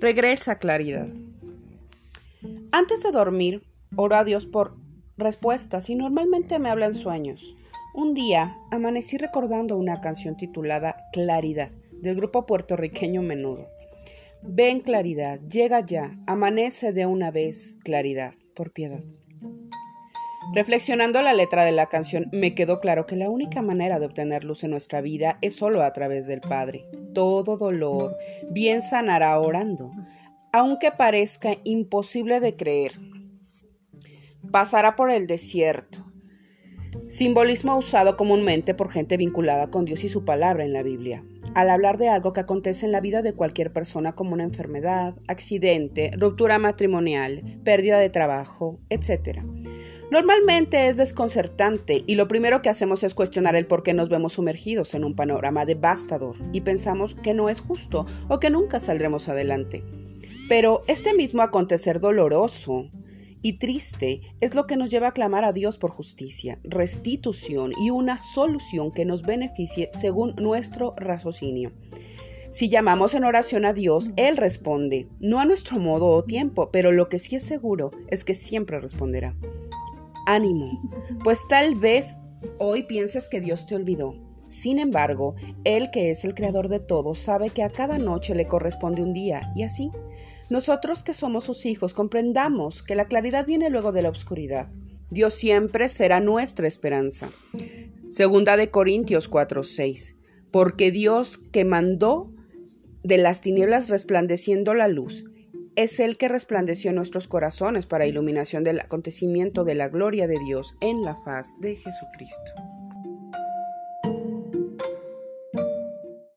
Regresa claridad. Antes de dormir, oro a Dios por respuestas y normalmente me hablan sueños. Un día amanecí recordando una canción titulada Claridad del grupo puertorriqueño Menudo. Ven claridad, llega ya, amanece de una vez claridad, por piedad. Reflexionando la letra de la canción, me quedó claro que la única manera de obtener luz en nuestra vida es solo a través del Padre. Todo dolor bien sanará orando, aunque parezca imposible de creer. Pasará por el desierto, simbolismo usado comúnmente por gente vinculada con Dios y su palabra en la Biblia, al hablar de algo que acontece en la vida de cualquier persona como una enfermedad, accidente, ruptura matrimonial, pérdida de trabajo, etc. Normalmente es desconcertante y lo primero que hacemos es cuestionar el por qué nos vemos sumergidos en un panorama devastador y pensamos que no es justo o que nunca saldremos adelante. Pero este mismo acontecer doloroso y triste es lo que nos lleva a clamar a Dios por justicia, restitución y una solución que nos beneficie según nuestro raciocinio. Si llamamos en oración a Dios, Él responde, no a nuestro modo o tiempo, pero lo que sí es seguro es que siempre responderá ánimo, pues tal vez hoy pienses que Dios te olvidó. Sin embargo, Él que es el creador de todo sabe que a cada noche le corresponde un día, y así, nosotros que somos sus hijos comprendamos que la claridad viene luego de la oscuridad. Dios siempre será nuestra esperanza. Segunda de Corintios 4:6. Porque Dios que mandó de las tinieblas resplandeciendo la luz, es el que resplandeció en nuestros corazones para iluminación del acontecimiento de la gloria de Dios en la faz de Jesucristo.